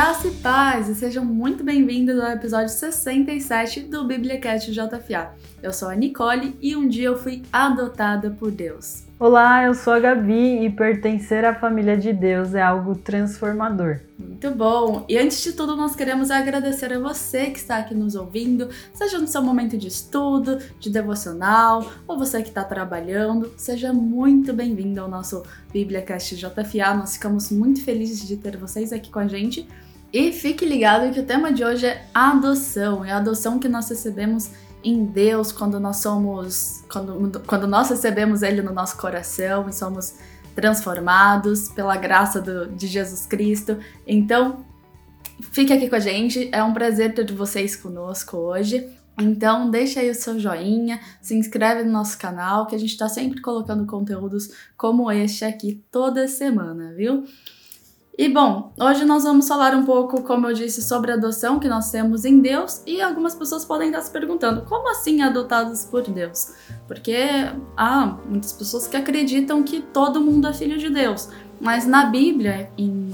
Graça e paz, e sejam muito bem-vindos ao episódio 67 do BibliaCast JFA. Eu sou a Nicole e um dia eu fui adotada por Deus. Olá, eu sou a Gabi e pertencer à família de Deus é algo transformador. Muito bom! E antes de tudo, nós queremos agradecer a você que está aqui nos ouvindo, seja no seu momento de estudo, de devocional, ou você que está trabalhando. Seja muito bem-vindo ao nosso BibliaCast JFA. Nós ficamos muito felizes de ter vocês aqui com a gente. E fique ligado que o tema de hoje é adoção, é a adoção que nós recebemos em Deus quando nós somos, quando, quando nós recebemos Ele no nosso coração e somos transformados pela graça do, de Jesus Cristo. Então, fique aqui com a gente, é um prazer ter vocês conosco hoje. Então, deixa aí o seu joinha, se inscreve no nosso canal, que a gente está sempre colocando conteúdos como este aqui toda semana, viu? E bom, hoje nós vamos falar um pouco, como eu disse, sobre a adoção que nós temos em Deus e algumas pessoas podem estar se perguntando, como assim adotados por Deus? Porque há muitas pessoas que acreditam que todo mundo é filho de Deus, mas na Bíblia, em,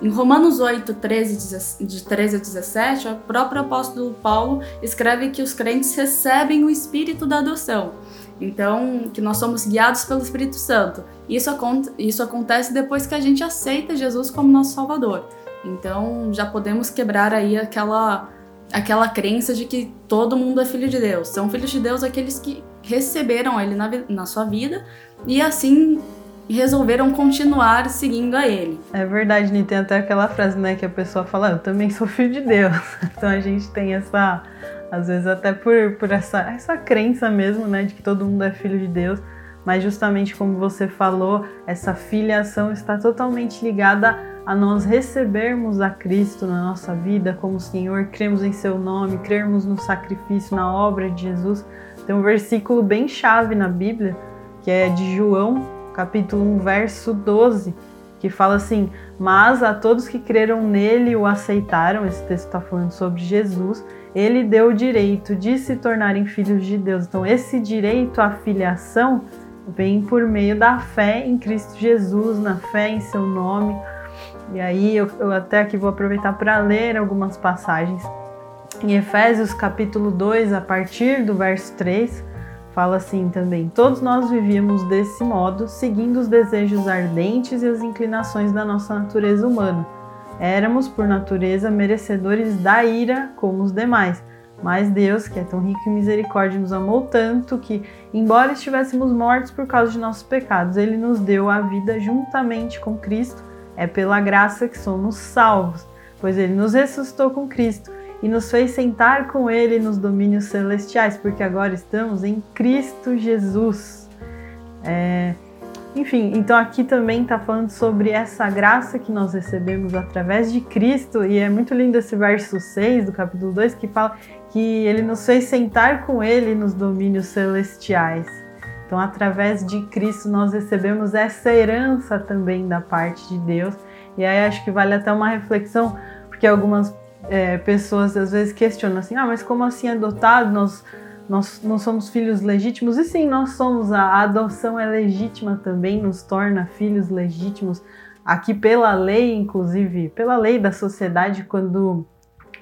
em Romanos 8, 13, de 13 a 17, o próprio apóstolo Paulo escreve que os crentes recebem o espírito da adoção. Então, que nós somos guiados pelo Espírito Santo. Isso, isso acontece depois que a gente aceita Jesus como nosso Salvador. Então, já podemos quebrar aí aquela, aquela crença de que todo mundo é filho de Deus. São filhos de Deus aqueles que receberam Ele na, na sua vida e assim resolveram continuar seguindo a Ele. É verdade, Ni, tem até aquela frase, né, que a pessoa fala, eu também sou filho de Deus. Então a gente tem essa às vezes até por, por essa, essa crença mesmo, né, de que todo mundo é filho de Deus, mas justamente como você falou, essa filiação está totalmente ligada a nós recebermos a Cristo na nossa vida como Senhor, cremos em seu nome, crermos no sacrifício, na obra de Jesus. Tem um versículo bem chave na Bíblia, que é de João, capítulo 1, verso 12, que fala assim: Mas a todos que creram nele o aceitaram, esse texto está falando sobre Jesus, ele deu o direito de se tornarem filhos de Deus. Então, esse direito à filiação vem por meio da fé em Cristo Jesus, na fé em seu nome. E aí, eu, eu até aqui vou aproveitar para ler algumas passagens. Em Efésios capítulo 2, a partir do verso 3, fala assim também: Todos nós vivíamos desse modo, seguindo os desejos ardentes e as inclinações da nossa natureza humana Éramos, por natureza, merecedores da ira como os demais. Mas Deus, que é tão rico em misericórdia, nos amou tanto que, embora estivéssemos mortos por causa de nossos pecados, Ele nos deu a vida juntamente com Cristo. É pela graça que somos salvos, pois Ele nos ressuscitou com Cristo e nos fez sentar com Ele nos domínios celestiais, porque agora estamos em Cristo Jesus. É, enfim, então aqui também está falando sobre essa graça que nós recebemos através de Cristo, e é muito lindo esse verso 6 do capítulo 2 que fala que ele nos fez sentar com ele nos domínios celestiais. Então, através de Cristo, nós recebemos essa herança também da parte de Deus. E aí acho que vale até uma reflexão, porque algumas é, pessoas às vezes questionam assim: ah, mas como assim adotado? Nós nós não somos filhos legítimos, e sim, nós somos. A adoção é legítima também, nos torna filhos legítimos. Aqui, pela lei, inclusive, pela lei da sociedade, quando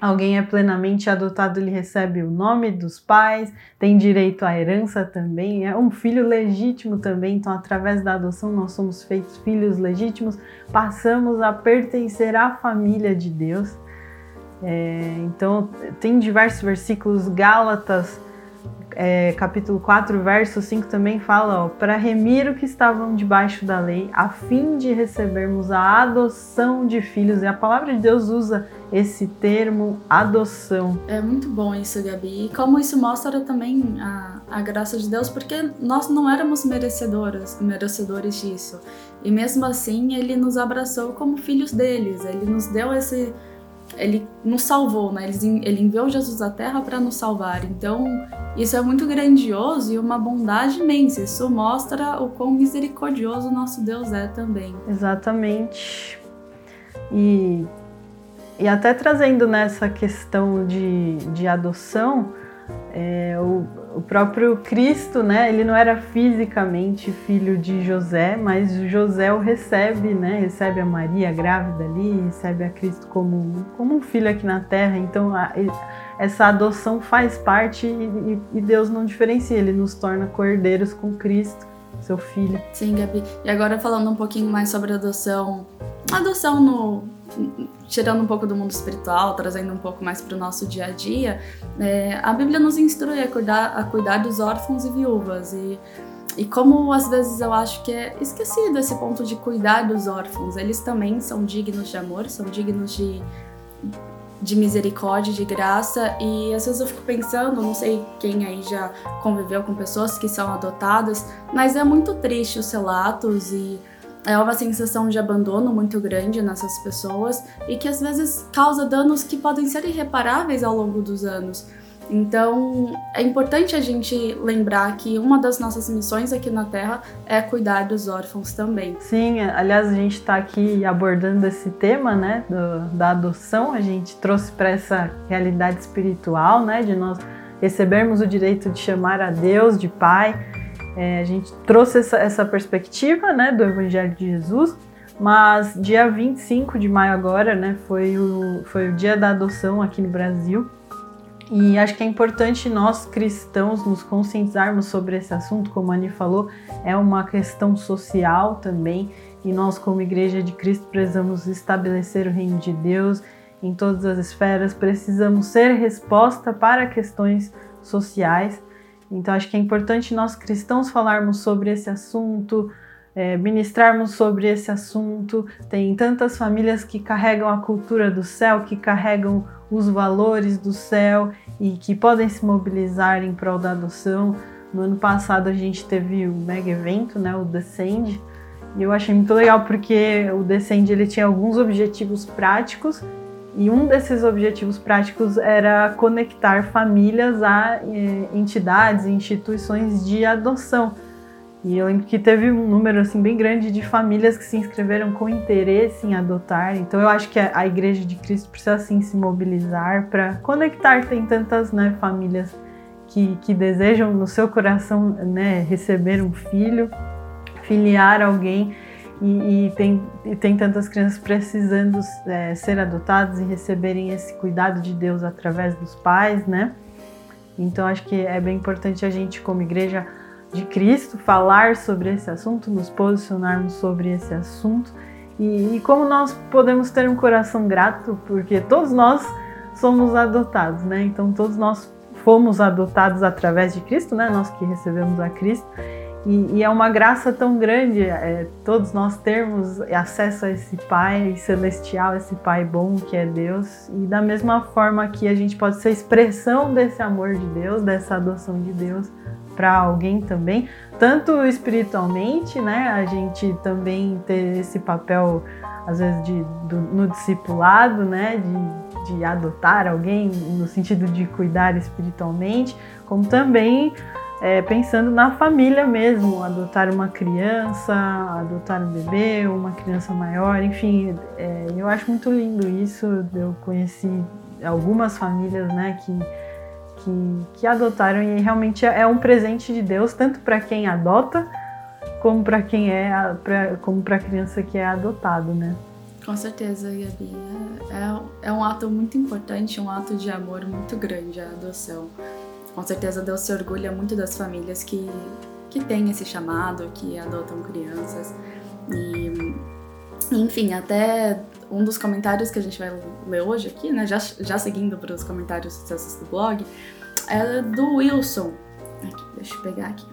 alguém é plenamente adotado, ele recebe o nome dos pais, tem direito à herança também, é um filho legítimo também. Então, através da adoção, nós somos feitos filhos legítimos, passamos a pertencer à família de Deus. É, então, tem diversos versículos, Gálatas é, capítulo 4, verso 5 também fala, para remir o que estavam debaixo da lei, a fim de recebermos a adoção de filhos. E a palavra de Deus usa esse termo adoção. É muito bom isso, Gabi. E como isso mostra também a, a graça de Deus, porque nós não éramos merecedoras, merecedores disso. E mesmo assim, ele nos abraçou como filhos deles. Ele nos deu esse ele nos salvou, né? Ele, enviou Jesus à Terra para nos salvar. Então, isso é muito grandioso e uma bondade imensa. Isso mostra o quão misericordioso nosso Deus é também. Exatamente. E, e até trazendo nessa questão de, de adoção, É, o, o, próprio Cristo, né, ele não era fisicamente filho de José, mas José o recebe, né, recebe a Maria grávida ali, recebe a Cristo como, como um filho aqui na terra. Então, a, essa adoção faz parte e, e Deus não diferencia, ele nos torna cordeiros com Cristo, seu filho. Sim, Gabi. E agora falando um pouquinho mais sobre adoção, adoção no tirando um pouco do mundo espiritual, trazendo um pouco mais para o nosso dia a dia, é, a Bíblia nos instrui a cuidar, a cuidar dos órfãos e viúvas. E, e como às vezes eu acho que é esquecido esse ponto de cuidar dos órfãos, eles também são dignos de amor, são dignos de, de misericórdia, de graça. E às vezes eu fico pensando, não sei quem aí já conviveu com pessoas que são adotadas, mas é muito triste os relatos e é uma sensação de abandono muito grande nessas pessoas e que às vezes causa danos que podem ser irreparáveis ao longo dos anos. Então, é importante a gente lembrar que uma das nossas missões aqui na Terra é cuidar dos órfãos também. Sim, aliás, a gente está aqui abordando esse tema, né, do, da adoção. A gente trouxe para essa realidade espiritual, né, de nós recebermos o direito de chamar a Deus de Pai é, a gente trouxe essa, essa perspectiva né, do Evangelho de Jesus, mas dia 25 de maio agora né, foi, o, foi o dia da adoção aqui no Brasil. E acho que é importante nós cristãos nos conscientizarmos sobre esse assunto, como a Ani falou, é uma questão social também, e nós, como Igreja de Cristo, precisamos estabelecer o reino de Deus em todas as esferas, precisamos ser resposta para questões sociais. Então, acho que é importante nós cristãos falarmos sobre esse assunto, é, ministrarmos sobre esse assunto. Tem tantas famílias que carregam a cultura do céu, que carregam os valores do céu e que podem se mobilizar em prol da adoção. No ano passado a gente teve o mega evento, né, o Descend, e eu achei muito legal porque o Descend ele tinha alguns objetivos práticos e um desses objetivos práticos era conectar famílias a eh, entidades instituições de adoção. E eu lembro que teve um número assim bem grande de famílias que se inscreveram com interesse em adotar. Então eu acho que a Igreja de Cristo precisa assim se mobilizar para conectar. Tem tantas né, famílias que, que desejam no seu coração né, receber um filho, filiar alguém e, e, tem, e tem tantas crianças precisando é, ser adotadas e receberem esse cuidado de Deus através dos pais, né? Então acho que é bem importante a gente, como igreja de Cristo, falar sobre esse assunto, nos posicionarmos sobre esse assunto e, e como nós podemos ter um coração grato, porque todos nós somos adotados, né? Então todos nós fomos adotados através de Cristo, né? Nós que recebemos a Cristo. E, e, é uma graça tão grande é, todos nós termos acesso a esse Pai celestial, esse Pai bom que é Deus. E da mesma forma que a gente pode ser expressão desse amor de Deus, dessa adoção de Deus para alguém também, tanto espiritualmente, né? A gente também ter esse papel, às vezes, de, do, no discipulado, né? De, de adotar alguém no sentido de cuidar espiritualmente, como também é, pensando na família mesmo, adotar uma criança, adotar um bebê, uma criança maior, enfim, é, eu acho muito lindo isso. Eu conheci algumas famílias, né, que, que, que adotaram e realmente é um presente de Deus tanto para quem adota como para quem é, pra, como para a criança que é adotado, né? Com certeza, Gabi. É, é, é um ato muito importante, um ato de amor muito grande a adoção com certeza Deus se orgulha muito das famílias que, que têm esse chamado, que adotam crianças. E, enfim, até um dos comentários que a gente vai ler hoje aqui, né, já, já seguindo para os comentários sucessos do blog, é do Wilson. Aqui, deixa eu pegar aqui.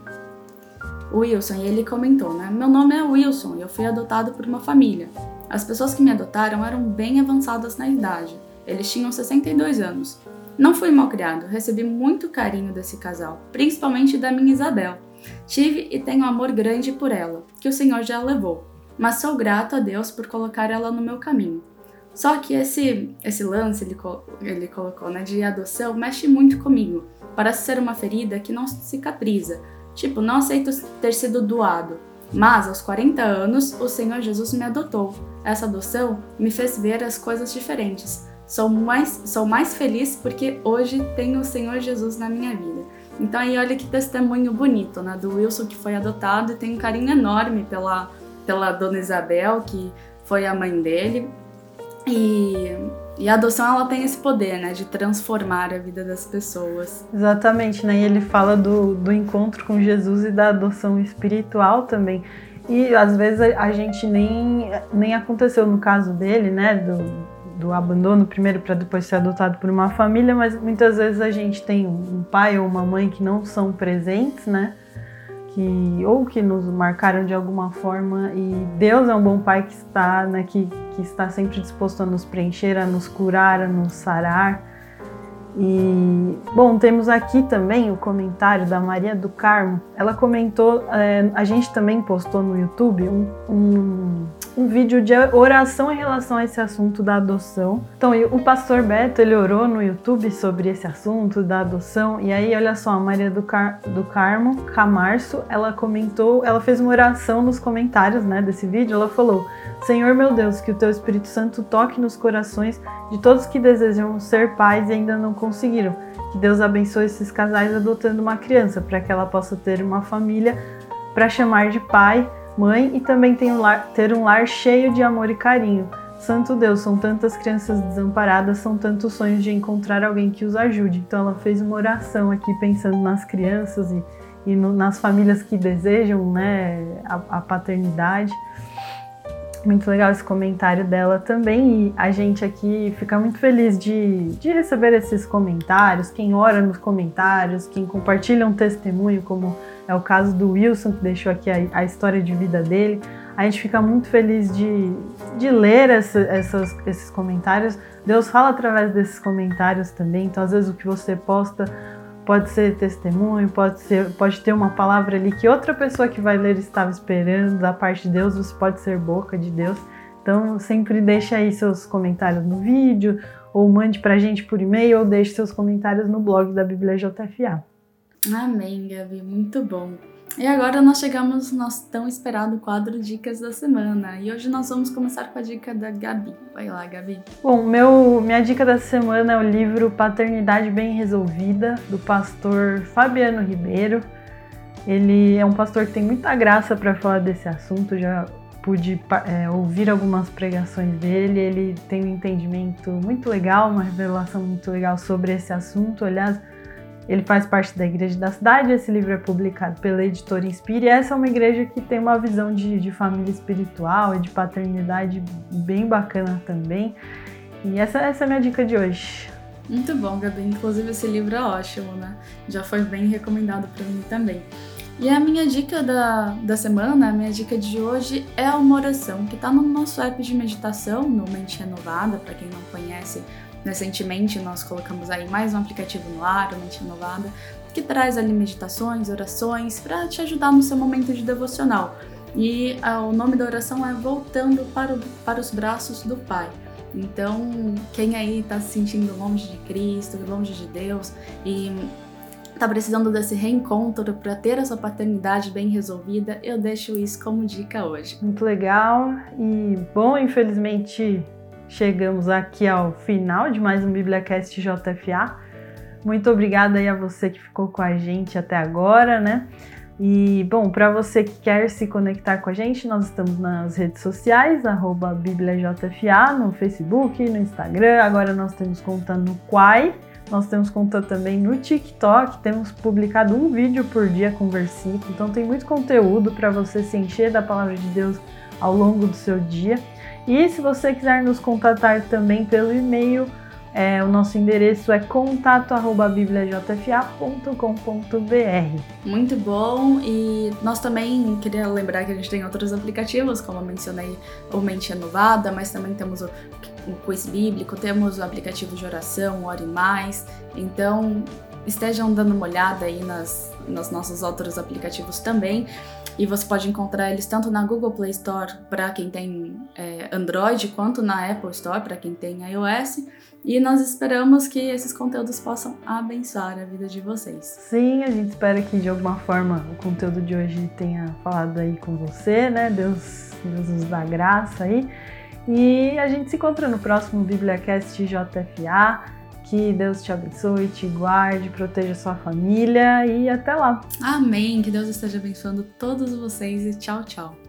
O Wilson, e ele comentou, né? Meu nome é Wilson e eu fui adotado por uma família. As pessoas que me adotaram eram bem avançadas na idade. Eles tinham 62 anos. Não fui mal criado, recebi muito carinho desse casal, principalmente da minha Isabel. Tive e tenho amor grande por ela, que o Senhor já levou, mas sou grato a Deus por colocar ela no meu caminho. Só que esse, esse lance, ele, ele colocou, né, de adoção, mexe muito comigo. Parece ser uma ferida que não cicatriza. Tipo, não aceito ter sido doado. Mas, aos 40 anos, o Senhor Jesus me adotou. Essa adoção me fez ver as coisas diferentes sou mais, sou mais feliz porque hoje tenho o Senhor Jesus na minha vida. Então aí olha que testemunho bonito, né, do Wilson que foi adotado e tem um carinho enorme pela, pela dona Isabel, que foi a mãe dele. E, e a adoção ela tem esse poder, né, de transformar a vida das pessoas. Exatamente, né? E ele fala do, do encontro com Jesus e da adoção espiritual também. E às vezes a, gente nem, nem aconteceu no caso dele, né? Do, do abandono primeiro para depois ser adotado por uma família, mas muitas vezes a gente tem um pai ou uma mãe que não são presentes, né? Que, ou que nos marcaram de alguma forma e Deus é um bom pai que está, né, que, que está sempre disposto a nos preencher, a nos curar, a nos sarar. E, bom, temos aqui também o comentário da Maria do Carmo. Ela comentou, é, a gente também postou no YouTube um, um, um, vídeo de oração em relação a esse assunto da adoção. Então, o pastor Beto, ele orou no YouTube sobre esse assunto da adoção. E aí, olha só, a Maria do, Car do Carmo Camarço, ela comentou, ela fez uma oração nos comentários né, desse vídeo. Ela falou: Senhor meu Deus, que o teu Espírito Santo toque nos corações de todos que desejam ser pais e ainda não conseguiram. Que Deus abençoe esses casais adotando uma criança, para que ela possa ter uma família para chamar de pai, mãe e também ter um, lar, ter um lar cheio de amor e carinho. Santo Deus, são tantas crianças desamparadas, são tantos sonhos de encontrar alguém que os ajude. Então ela fez uma oração aqui pensando nas crianças e, e no, nas famílias que desejam né, a, a paternidade. Muito legal esse comentário dela também. E a gente aqui fica muito feliz de, de receber esses comentários. Quem ora nos comentários, quem compartilha um testemunho, como é o caso do Wilson, que deixou aqui a, a história de vida dele. A gente fica muito feliz de, de ler essa, essas, esses comentários. Deus fala através desses comentários também. Então, às vezes, o que você posta pode ser testemunho, pode ser, pode ter uma palavra ali que outra pessoa que vai ler estava esperando da parte de Deus, você pode ser boca de Deus. Então sempre deixe aí seus comentários no vídeo, ou mande pra gente por e-mail, ou deixe seus comentários no blog da Bíblia JFA. Amém, Gabi, muito bom. E agora nós chegamos no nosso tão esperado quadro Dicas da Semana. E hoje nós vamos começar com a dica da Gabi. Vai lá, Gabi. Bom, meu, minha dica da semana é o livro Paternidade Bem Resolvida, do pastor Fabiano Ribeiro. Ele é um pastor que tem muita graça para falar desse assunto, já pude é, ouvir algumas pregações dele. Ele tem um entendimento muito legal, uma revelação muito legal sobre esse assunto. Aliás, ele faz parte da Igreja da Cidade, esse livro é publicado pela editora Inspire, essa é uma igreja que tem uma visão de, de família espiritual e de paternidade bem bacana também. E essa, essa é a minha dica de hoje. Muito bom, Gabi. Inclusive, esse livro é ótimo, né? Já foi bem recomendado para mim também. E a minha dica da, da semana, a minha dica de hoje é uma oração que está no nosso app de meditação, no Mente Renovada, para quem não conhece Recentemente nós colocamos aí mais um aplicativo no ar, Mente Renovada, que traz ali meditações, orações para te ajudar no seu momento de devocional. E ah, o nome da oração é Voltando para, o, para os Braços do Pai. Então, quem aí está se sentindo longe de Cristo, longe de Deus e está precisando desse reencontro para ter a sua paternidade bem resolvida, eu deixo isso como dica hoje. Muito legal e bom, infelizmente chegamos aqui ao final de mais um BíbliaCast JFA. Muito obrigada aí a você que ficou com a gente até agora, né? E, bom, para você que quer se conectar com a gente, nós estamos nas redes sociais, arroba BíbliaJFA, no Facebook, no Instagram, agora nós temos conta no Quai, nós temos conta também no TikTok, temos publicado um vídeo por dia com versículo, então tem muito conteúdo para você se encher da palavra de Deus ao longo do seu dia. E se você quiser nos contatar também pelo e-mail, é, o nosso endereço é contato@bibliajfa.com.br. Muito bom e nós também queria lembrar que a gente tem outros aplicativos, como eu mencionei, o Mente Renovada, mas também temos o, o Quiz Bíblico, temos o aplicativo de oração, Ore Mais. Então estejam dando uma olhada aí nas, nos nossos outros aplicativos também. E você pode encontrar eles tanto na Google Play Store para quem tem é, Android, quanto na Apple Store para quem tem iOS. E nós esperamos que esses conteúdos possam abençoar a vida de vocês. Sim, a gente espera que de alguma forma o conteúdo de hoje tenha falado aí com você, né? Deus, Deus nos dá graça aí. E a gente se encontra no próximo BíbliaCast JFA. Que Deus te abençoe, te guarde, proteja sua família e até lá. Amém. Que Deus esteja abençoando todos vocês e tchau, tchau.